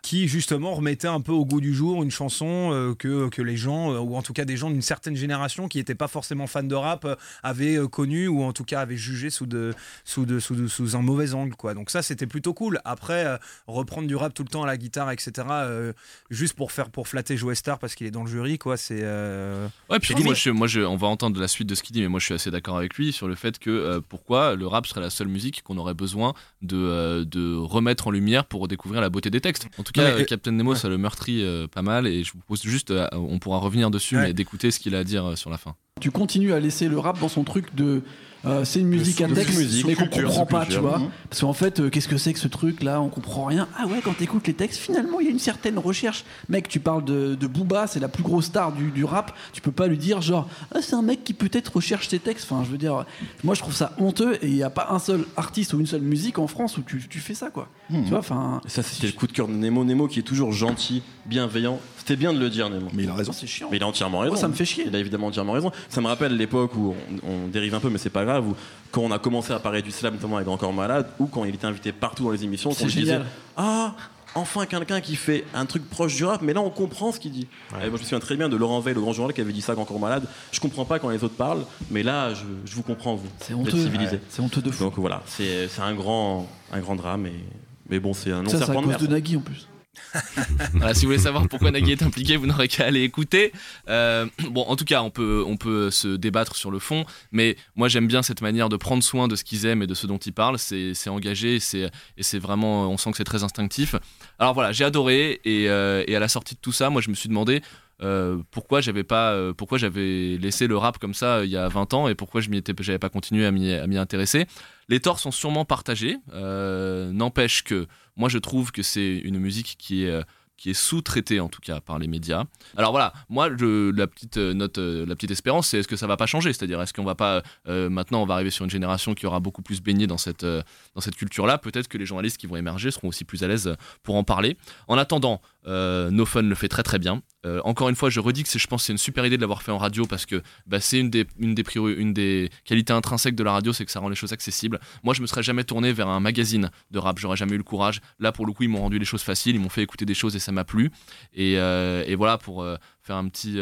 qui justement remettait un peu au goût du jour une chanson euh, que, que les gens, euh, ou en tout cas des gens d'une certaine génération qui n'étaient pas forcément fans de rap, euh, avaient euh, connu ou en tout cas avaient jugé sous, de, sous, de, sous, de- sous un mauvais angle. Quoi. Donc ça, c'était plutôt cool. Après, euh, reprendre du rap tout le temps à la guitare, etc., euh, juste pour faire pour flatter Joe Star parce qu'il est dans le jury, quoi, c'est... euh, Ouais, puis moi, je, moi je, on va entendre la suite de ce qu'il dit, mais moi je suis assez d'accord avec lui sur le fait que euh, pourquoi le rap serait la seule musique qu'on aurait besoin de, euh, de remettre en lumière pour redécouvrir la beauté des textes. En tout cas, mais, euh, Captain Nemo, ça le meurtrit euh, pas mal, et je vous pose juste, euh, on pourra revenir dessus, Ouais. mais d'écouter ce qu'il a à dire sur la fin. Tu continues à laisser le rap dans son truc de. euh, c'est une musique à texte, musique, mais qu'on comprend pas, tu vois. Mhm. Parce qu'en fait, euh, qu'est-ce que c'est que ce truc là? On comprend rien. Ah ouais, quand t'écoutes les textes, finalement, il y a une certaine recherche. Mec, tu parles de, de Booba, c'est la plus grosse star du, du rap. Tu peux pas lui dire genre, ah, c'est un mec qui peut-être recherche ses textes. Enfin, je veux dire, moi je trouve ça honteux et il n'y a pas un seul artiste ou une seule musique en France où tu, tu fais ça, quoi. Hmm. Tu vois, enfin. Ça, c'était le coup de cœur de Nemo. Nemo qui est toujours gentil, bienveillant. C'était bien de le dire, Nemo. Mais il a raison. C'est chiant. Mais il a entièrement raison. Ça me fait chier. Il a évidemment entièrement raison. Ça me rappelle l'époque où on, on dérive un peu, mais c'est pas grave, où quand on a commencé à parler du slam, notamment avec Encore Malade, ou quand il était invité partout dans les émissions, qu'on disait. Ah Enfin quelqu'un qui fait un truc proche du rap, mais là on comprend ce qu'il dit. Et moi je me souviens très bien de Laurent Veil, le grand journal, qui avait dit ça avec Encore Malade. Je comprends pas quand les autres parlent, mais là je, je vous comprends vous. C'est honteux. civilisé. Ouais, c'est honteux de fou. Donc voilà, c'est un grand, un grand drame, et, mais bon c'est un non Ça, c'est à cause de Nagui en plus. Si vous voulez savoir pourquoi Nagui est impliqué, vous n'aurez qu'à aller écouter. Euh, bon, en tout cas, on peut, on peut se débattre sur le fond, mais moi j'aime bien cette manière de prendre soin de ce qu'ils aiment et de ce dont ils parlent. C'est engagé et c'est et c'est vraiment, on sent que c'est très instinctif. Alors voilà, j'ai adoré et, euh, et à la sortie de tout ça, moi je me suis demandé. Euh, pourquoi j'avais pas euh, pourquoi j'avais laissé le rap comme ça euh, il y a 20 ans et pourquoi je m'y j'avais pas continué à m'y intéresser les torts sont sûrement partagés n'empêche que moi je trouve que c'est une musique qui est qui est sous-traitée en tout cas par les médias. Alors voilà, moi la petite note, la petite espérance, c'est est-ce que ça va pas changer? C'est-à-dire est-ce qu'on va pas maintenant on va arriver sur une génération qui aura beaucoup plus baigné dans cette dans cette culture-là? Peut-être que les journalistes qui vont émerger seront aussi plus à l'aise pour en parler. En attendant, No Fun le fait très très bien. Euh, encore une fois, je redis que je pense que c'est une super idée de l'avoir fait en radio parce que bah, c'est une des, une, des priori- une des qualités intrinsèques de la radio, c'est que ça rend les choses accessibles. Moi, je me serais jamais tourné vers un magazine de rap, j'aurais jamais eu le courage. Là, pour le coup, ils m'ont rendu les choses faciles, ils m'ont fait écouter des choses et ça m'a plu. Et, euh, et voilà, pour euh, faire un petit.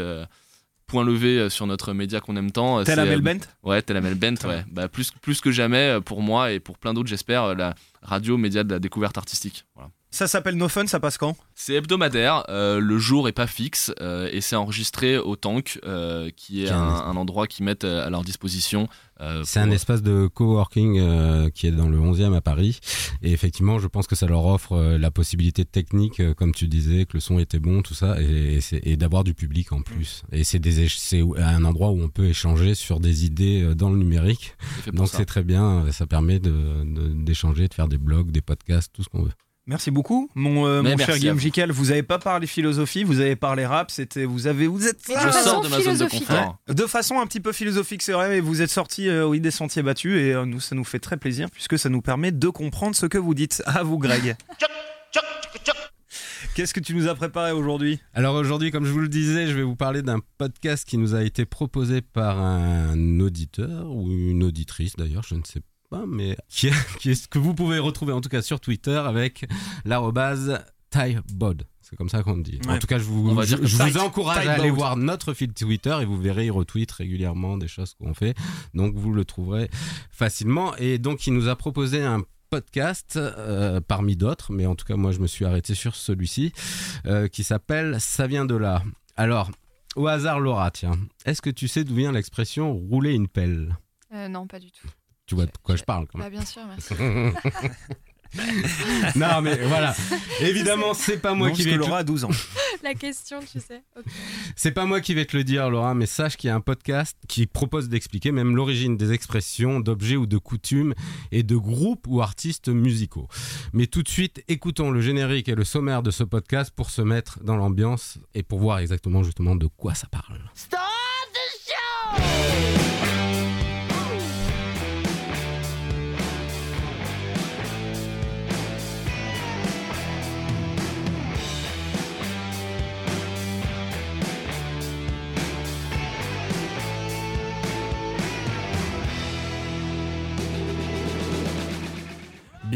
Point levé sur notre média qu'on aime tant. Tel c'est, Amel euh, Bent Ouais, tel Amel Bent, ouais. Bah, plus, plus que jamais pour moi et pour plein d'autres, j'espère, la radio média de la découverte artistique. Voilà. Ça s'appelle No Fun, ça passe quand? C'est hebdomadaire, euh, le jour est pas fixe euh, et c'est enregistré au Tank, euh, qui est un, endroit qu'ils mettent à leur disposition. euh, C'est pour- un espace de coworking euh, qui est dans le 11e à Paris. Et effectivement, je pense que ça leur offre euh, la possibilité technique, euh, comme tu disais, que le son était bon, tout ça, et, et c'est- et d'avoir du public en plus. Et c'est un endroit où on peut échanger sur des idées euh, dans le numérique. Donc ça. c'est très bien, ça permet de- de- d'échanger, de, faire des blogs, des podcasts, tout ce qu'on veut. Merci beaucoup, mon, euh, Mais mon cher Guillaume vous. Jiquel. Vous avez pas parlé philosophie, vous avez parlé rap. C'était, vous avez, vous êtes. Je De sors de ma zone de confort. Ouais. De façon un petit peu philosophique, c'est vrai. Et vous êtes sorti, euh, oui, des sentiers battus, et euh, nous, ça nous fait très plaisir puisque ça nous permet de comprendre ce que vous dites. À vous, Greg. Qu'est-ce que tu nous as préparé aujourd'hui? Alors aujourd'hui, comme je vous le disais, je vais vous parler d'un podcast qui nous a été proposé par un auditeur ou une auditrice d'ailleurs, je ne sais pas, mais qui est, qui est- que vous pouvez retrouver en tout cas sur Twitter avec l'arrobase TyBod. C'est comme ça qu'on le dit. En tout cas, je vous, On va je, dire comme je ça. vous encourage à aller voir notre fil Twitter et vous verrez, il retweet régulièrement des choses qu'on fait. Donc vous le trouverez facilement. Et donc il nous a proposé un podcast euh, parmi d'autres, mais en tout cas moi je me suis arrêté sur celui-ci euh, qui s'appelle Ça vient de là. Alors, au hasard Laura, tiens, est-ce que tu sais d'où vient l'expression rouler une pelle? Euh, non, pas du tout. Tu vois de quoi je parle quand Bah, même. bien sûr, merci. non mais voilà, évidemment c'est pas moi Non, qui parce vais que te- Laura a 12 ans. La question, tu sais. Ok. C'est pas moi qui vais te le dire, Laura, mais sache qu'il y a un podcast qui propose d'expliquer même l'origine des expressions, d'objets ou de coutumes et de groupes ou artistes musicaux. Mais tout de suite, écoutons le générique et le sommaire de ce podcast pour se mettre dans l'ambiance et pour voir exactement justement de quoi ça parle. Start the show!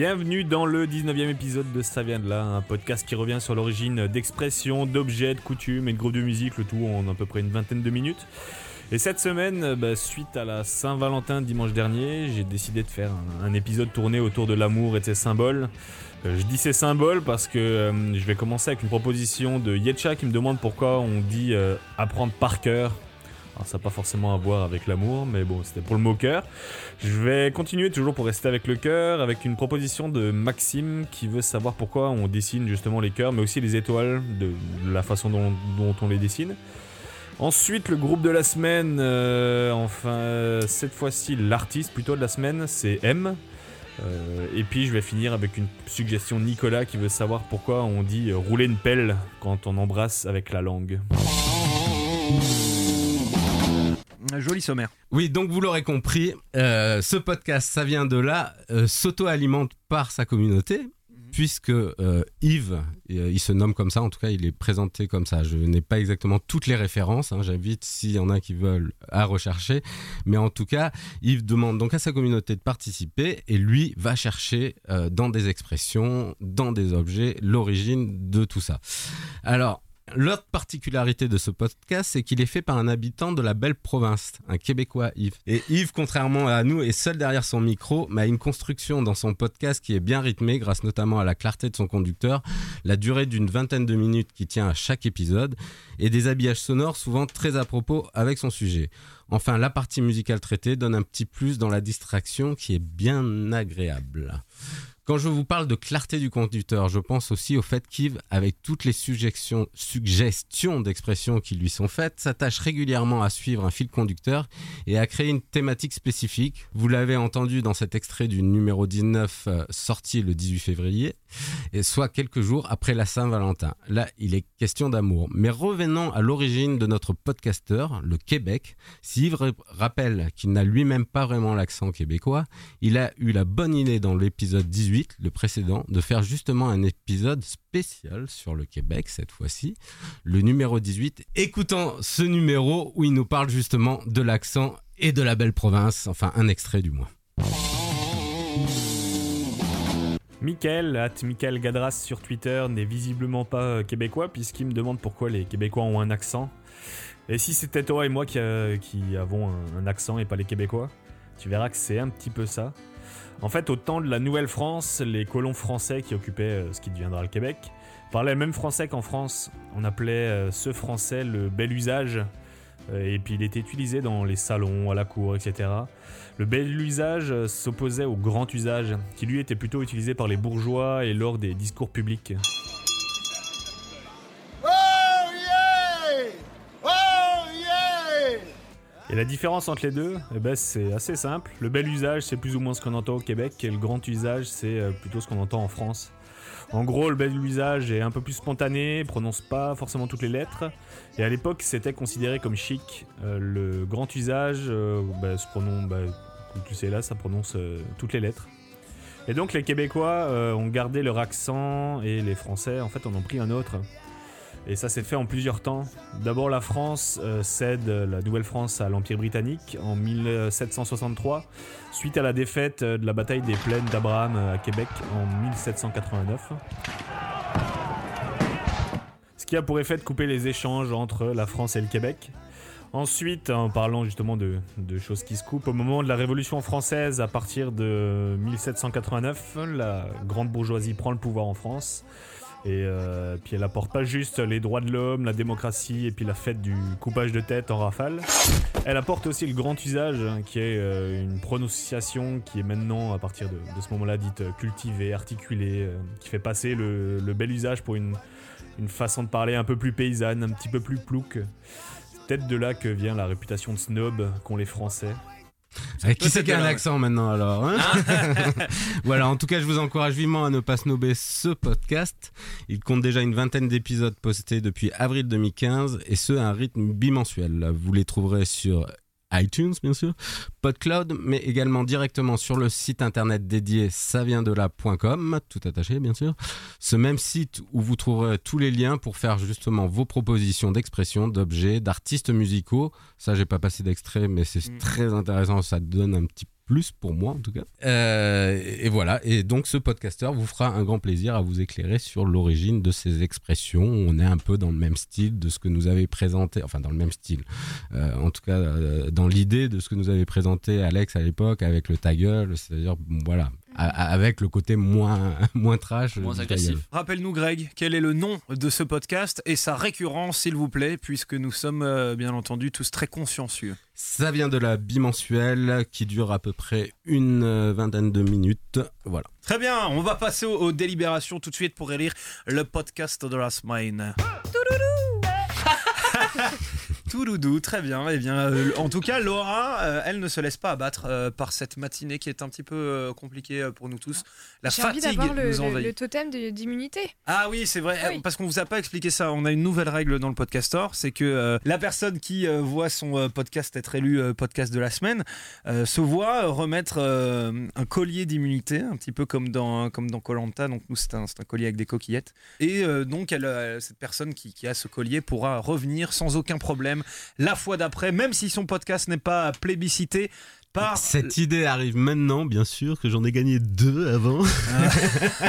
Bienvenue dans le 19e épisode de Ça vient de là, un podcast qui revient sur l'origine d'expressions, d'objets, de coutumes et de groupes de musique, le tout en à peu près une vingtaine de minutes. Et cette semaine, euh, bah, suite à la Saint-Valentin dimanche dernier, j'ai décidé de faire un, épisode tourné autour de l'amour et de ses symboles. Euh, je dis ces symboles parce que euh, je vais commencer avec une proposition de Yetcha qui me demande pourquoi on dit apprendre par cœur. Alors ça n'a pas forcément à voir avec l'amour, mais bon, c'était pour le mot cœur. Je vais continuer toujours pour rester avec le cœur, avec une proposition de Maxime qui veut savoir pourquoi on dessine justement les cœurs, mais aussi les étoiles, de la façon dont, on les dessine. Ensuite, le groupe de la semaine, euh, enfin, cette fois-ci, l'artiste plutôt de la semaine, c'est M. Euh, et puis, je vais finir avec une suggestion de Nicolas qui veut savoir pourquoi on dit rouler une pelle quand on embrasse avec la langue. Joli sommaire. Oui, donc vous l'aurez compris, euh, ce podcast, ça vient de là, euh, s'auto-alimente par sa communauté, puisque euh, Yves, il se nomme comme ça, en tout cas il est présenté comme ça. Je n'ai pas exactement toutes les références, hein, j'invite s'il y en a qui veulent à rechercher, mais en tout cas, Yves demande donc à sa communauté de participer, et lui va chercher dans des expressions, dans des objets, l'origine de tout ça. Alors, L'autre particularité de ce podcast, c'est qu'il est fait par un habitant de la belle province, un Québécois, Yves. Et Yves, contrairement à nous, est seul derrière son micro, mais a une construction dans son podcast qui est bien rythmée, grâce notamment à la clarté de son conducteur, la durée d'une vingtaine de minutes qui tient à chaque épisode, et des habillages sonores souvent très à propos avec son sujet. Enfin, la partie musicale traitée donne un petit plus dans la distraction qui est bien agréable. Quand je vous parle de clarté du conducteur, je pense aussi au fait qu'Yves, avec toutes les suggestions, suggestions d'expressions qui lui sont faites, s'attache régulièrement à suivre un fil conducteur et à créer une thématique spécifique. Vous l'avez entendu dans cet extrait du numéro 19 euh, sorti le 18 février, soit quelques jours après la Saint-Valentin. Là, il est question d'amour. Mais revenons à l'origine de notre podcasteur, le Québec. Si Yves ra- rappelle qu'il n'a lui-même pas vraiment l'accent québécois, il a eu la bonne idée dans l'épisode 18, le précédent, de faire justement un épisode spécial sur le Québec cette fois-ci, le numéro 18. Écoutons ce numéro où il nous parle justement de l'accent et de la belle province, enfin un extrait du moins. Michael, at Michael Gadras sur Twitter, n'est visiblement pas euh, québécois puisqu'il me demande pourquoi les Québécois ont un accent. Et si c'était toi et moi qui, euh, avons un accent et pas les Québécois, tu verras que c'est un petit peu ça. En fait, au temps de la Nouvelle-France, les colons français qui occupaient euh, ce qui deviendra le Québec parlaient le même français qu'en France. On appelait euh, ce français le bel usage. Euh, Et puis il était utilisé dans les salons, à la cour, etc. Le bel usage s'opposait au grand usage, qui lui était plutôt utilisé par les bourgeois et lors des discours publics. Et la différence entre les deux, eh ben, c'est assez simple. Le bel usage, c'est plus ou moins ce qu'on entend au Québec, et le grand usage, c'est euh, plutôt ce qu'on entend en France. En gros, le bel usage est un peu plus spontané, prononce pas forcément toutes les lettres, et à l'époque, c'était considéré comme chic. Euh, le grand usage, euh, bah, se bah, comme tu sais là, ça prononce toutes les lettres. Et donc, les Québécois ont gardé leur accent, et les Français, en fait, en ont pris un autre. Et ça s'est fait en plusieurs temps. D'abord, la France euh, cède la Nouvelle-France à l'Empire britannique en 1763, suite à la défaite euh, de la bataille des plaines d'Abraham euh, à Québec en 1789. Ce qui a pour effet de couper les échanges entre la France et le Québec. Ensuite, en parlant justement de choses qui se coupent, au moment de la Révolution française, à partir de 1789, la grande bourgeoisie prend le pouvoir en France. Et euh, puis elle apporte pas juste les droits de l'homme, la démocratie et puis la fête du coupage de tête en rafale. Elle apporte aussi le grand usage, hein, qui est euh, une prononciation qui est maintenant, à partir de, ce moment-là, dite euh, cultivée, articulée, qui fait passer le, bel usage pour une, une façon de parler un peu plus paysanne, un petit peu plus plouc. C'est peut-être de là que vient la réputation de snob qu'ont les Français. Eh, qui c'est qui a un accent maintenant alors hein Voilà, en tout cas, je vous encourage vivement à ne pas snober ce podcast. Il compte déjà une vingtaine d'épisodes postés depuis avril 2015 et ce à un rythme bimensuel. Vous les trouverez sur iTunes, bien sûr, PodCloud, mais également directement sur le site internet dédié saviendela.com, tout attaché, bien sûr. Ce même site où vous trouverez tous les liens pour faire justement vos propositions d'expression, d'objets, d'artistes musicaux. Ça, j'ai pas passé d'extrait, mais c'est très intéressant. Ça donne un petit plus pour moi en tout cas. Euh, et voilà. Et donc ce podcasteur vous fera un grand plaisir à vous éclairer sur l'origine de ces expressions. On est un peu dans le même style de ce que nous avait présenté, enfin dans le même style. Euh, en tout cas, euh, dans l'idée de ce que nous avait présenté Alex à l'époque avec le ta gueule, c'est-à-dire voilà, avec le côté moins moins trash, Moins agressif. Rappelle-nous, Greg, quel est le nom de ce podcast et sa récurrence, s'il vous plaît, puisque nous sommes euh, bien entendu tous très consciencieux. Ça vient de la bimensuelle qui dure à peu près une euh, vingtaine de minutes. Voilà. Très bien, on va passer aux, aux délibérations tout de suite pour élire le podcast de la semaine. Touloudou, très bien. Eh bien, euh, en tout cas, Laura, euh, elle ne se laisse pas abattre euh, par cette matinée qui est un petit peu compliquée pour nous tous. La envie fatigue le, nous le- envahit. le totem de- d'immunité. Ah oui, c'est vrai, Ah oui. parce qu'on vous a pas expliqué ça. On a une nouvelle règle dans le podcaster, c'est que la personne qui voit son podcast être élu podcast de la semaine se voit remettre un collier d'immunité, un petit peu comme dans comme dans Colanta. Donc nous, c'est un, un collier avec des coquillettes. Et donc, elle, cette personne qui, qui a ce collier pourra revenir sans aucun problème la fois d'après, même si son podcast n'est pas plébiscité. Par... Cette idée arrive maintenant, bien sûr, que j'en ai gagné deux avant.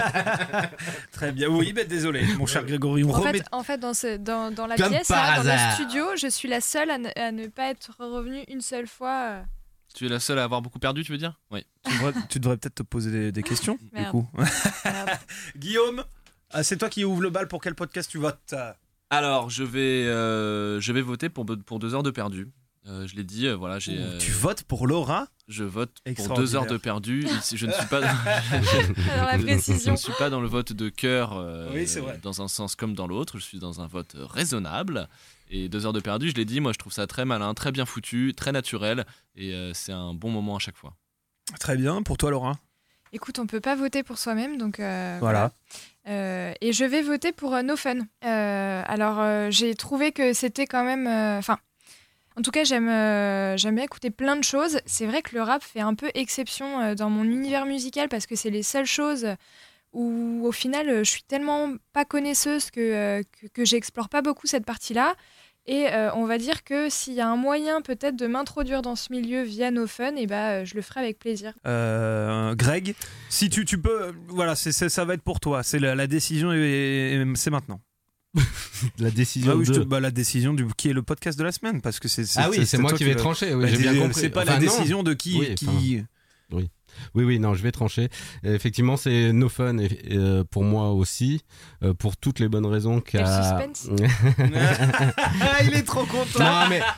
Très bien. Oui, ben désolé, mon cher Grégory. On En remet fait, en fait, dans, ce- dans, dans la Comme pièce, là, dans le studio, je suis la seule à ne, à ne pas être revenue une seule fois. euh. Tu es la seule à avoir beaucoup perdu, tu veux dire? Oui. Tu devrais, peut-être te poser des, des questions, du coup. Guillaume, ah, c'est toi qui ouvre le bal pour quel podcast tu votes Alors, je vais, euh, je vais voter pour, pour deux heures de perdu. Euh, je l'ai dit, euh, voilà, j'ai. euh, Tu votes pour Laura? Je vote pour deux heures de perdu. Je ne suis pas. Dans... Je ne suis pas dans le vote de cœur. euh, Oui. Dans un sens comme dans l'autre. Je suis dans un vote raisonnable. Et deux heures de perdu, je l'ai dit, moi, je trouve ça très malin, très bien foutu, très naturel. Et euh, c'est un bon moment à chaque fois. Très bien, pour toi Laura? Écoute, on peut pas voter pour soi-même, donc euh, Voilà. Euh, et je vais voter pour euh, No Fun. Euh, alors, j'ai trouvé que c'était quand même. Enfin, en tout cas, j'aime écouter plein de choses. C'est vrai que le rap fait un peu exception dans mon univers musical parce que c'est les seules choses où, au final, je suis tellement pas connaisseuse que j'explore pas beaucoup cette partie-là. Et euh, on va dire que s'il y a un moyen peut-être de m'introduire dans ce milieu via No Fun, et bah, euh, je le ferai avec plaisir. Euh, Greg, si tu, tu peux, voilà, c'est, ça va être pour toi. C'est la, la décision et, et c'est maintenant. La décision Ah oui, je te- de- bah, la décision du qui est le podcast de la semaine parce que c'est. Ah oui, c'est moi qui vais trancher, oui, Bah, j'ai bien compris. C'est pas Enfin, la non. décision de qui. Oui, qui... enfin, Oui. Oui, non, je vais trancher. Effectivement, c'est no fun et, et, euh, pour moi aussi, euh, pour toutes les bonnes raisons qu'a. suspense. Ah, il est trop content. Non, mais.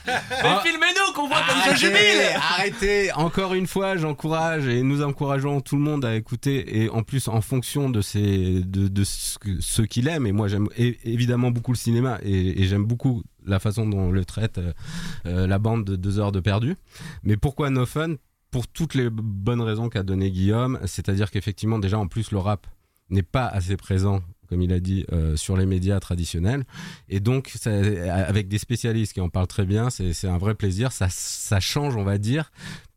Ah, filmez-nous qu'on voit comme je Arrêtez, jubile arrêtez. Encore une fois, j'encourage et nous encourageons tout le monde à écouter et en plus en fonction de, ces, de, de ce, qu'il aime. Et moi, j'aime évidemment beaucoup le cinéma et, et j'aime beaucoup la façon dont on le traite euh, la bande de deux heures de perdu. Mais pourquoi No Fun? Pour toutes les bonnes raisons qu'a donné Guillaume, c'est-à-dire qu'effectivement, déjà en plus, le rap n'est pas assez présent comme il a dit, euh, sur les médias traditionnels. Et donc, avec des spécialistes qui en parlent très bien, c'est c'est un vrai plaisir. Ça, ça change, on va dire,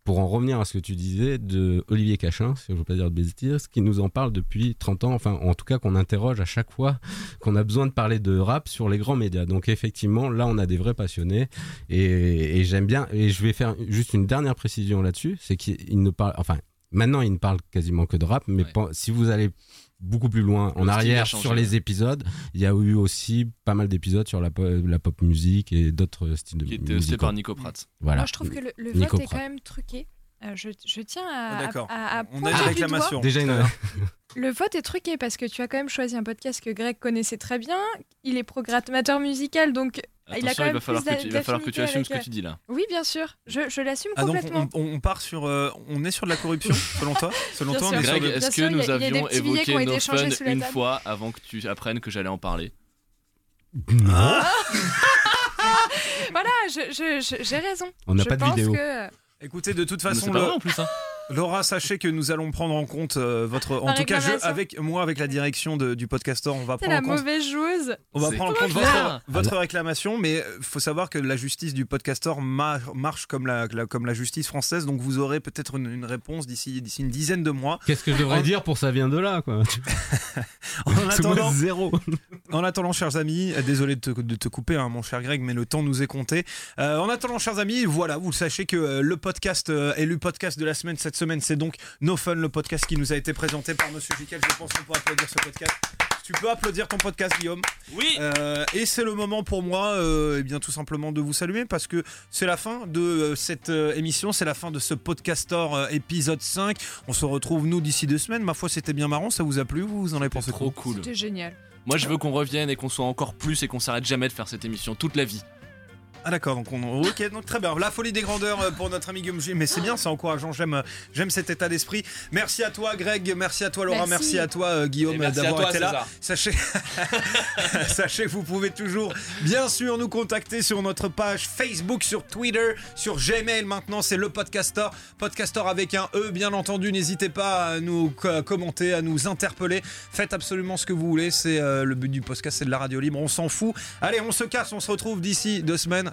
pour en revenir à ce que tu disais, de Olivier Cachin, si je ne veux pas dire de bêtises, qui nous en parle depuis 30 ans, enfin, en tout cas, qu'on interroge à chaque fois qu'on a besoin de parler de rap sur les grands médias. Donc, effectivement, là, on a des vrais passionnés. Et, et j'aime bien, et je vais faire juste une dernière précision là-dessus, c'est qu'il ne parle, enfin, maintenant, il ne parle quasiment que de rap, mais si vous allez beaucoup plus loin en arrière changé, sur ouais. les épisodes. Il y a eu aussi pas mal d'épisodes sur la, po- la pop musique et d'autres styles de Qui était hosté par Nico Pratt. Voilà. Moi, je trouve que le, le Nico vote est Pratt. quand même truqué. Euh, je, je tiens à, Ah, d'accord. à- à On a une réclamation. Déjà une Le vote est truqué parce que tu as quand même choisi un podcast que Greg connaissait très bien. Il est programmateur musical, donc Attention, quand même il va falloir que tu, il va falloir que tu assumes ce que tu dis là. euh, Oui, bien sûr. Je, je l'assume Ah donc complètement. on, on part sur, euh, on est sur de la corruption selon toi? Selon Bien toi, sûr. Greg, est-ce que nous avions évoqué été No échangés Fun une table. fois avant que tu apprennes que j'allais en parler? Voilà, je- je- je- j'ai raison. On n'a pas de vidéo. que- Écoutez, de toute façon, c'est pas le- vrai en plus hein. Laura, sachez que nous allons prendre en compte euh, votre. En tout cas, je, avec moi, avec la direction de- du podcaster, on va prendre la en compte. mauvaise joueuse. On va prendre en compte votre, votre réclamation, mais il faut savoir que la justice du podcaster ma- marche comme la, la- comme la justice française, donc vous aurez peut-être une, une réponse d'ici d'ici une dizaine de mois. Qu'est-ce que je devrais dire pour ça vient de là quoi En moi attendant, zéro. en attendant, chers amis, euh, désolé de te, de te couper, hein, mon cher Greg, mais le temps nous est compté. Euh, en attendant, chers amis, voilà, vous sachez que euh, le podcast euh, élu podcast de la semaine cette semaine, c'est donc No Fun, le podcast qui nous a été présenté par Monsieur Jiquel. Je pense qu'on peut applaudir ce podcast. Tu peux applaudir ton podcast, Guillaume. Oui. Euh, et c'est le moment pour moi, euh, eh bien tout simplement de vous saluer parce que c'est la fin de euh, cette euh, émission, c'est la fin de ce podcaster euh, épisode 5. On se retrouve nous d'ici deux semaines. Ma foi, c'était bien marrant. Ça vous a plu Vous, vous en avez pensé trop cool. C'était génial. Moi je veux qu'on revienne et qu'on soit encore plus et qu'on s'arrête jamais de faire cette émission toute la vie. Ah d'accord, donc on ok, donc très bien. La folie des grandeurs euh, pour notre ami Guillaume G. Mais c'est bien, c'est encourageant. J'aime, euh, j'aime cet état d'esprit. Merci à toi, Greg. Merci à toi, Laura. Merci, Merci. à toi, euh, Guillaume, d'avoir toi, été là. César. Sachez, sachez que vous pouvez toujours, bien sûr, nous contacter sur notre page Facebook, sur Twitter, sur Gmail. Maintenant, c'est le podcaster, podcaster avec un E, bien entendu. N'hésitez pas à nous co- commenter, à nous interpeller. Faites absolument ce que vous voulez. C'est euh, le but du podcast, c'est de la radio libre. On s'en fout. Allez, on se casse. On se retrouve d'ici deux semaines.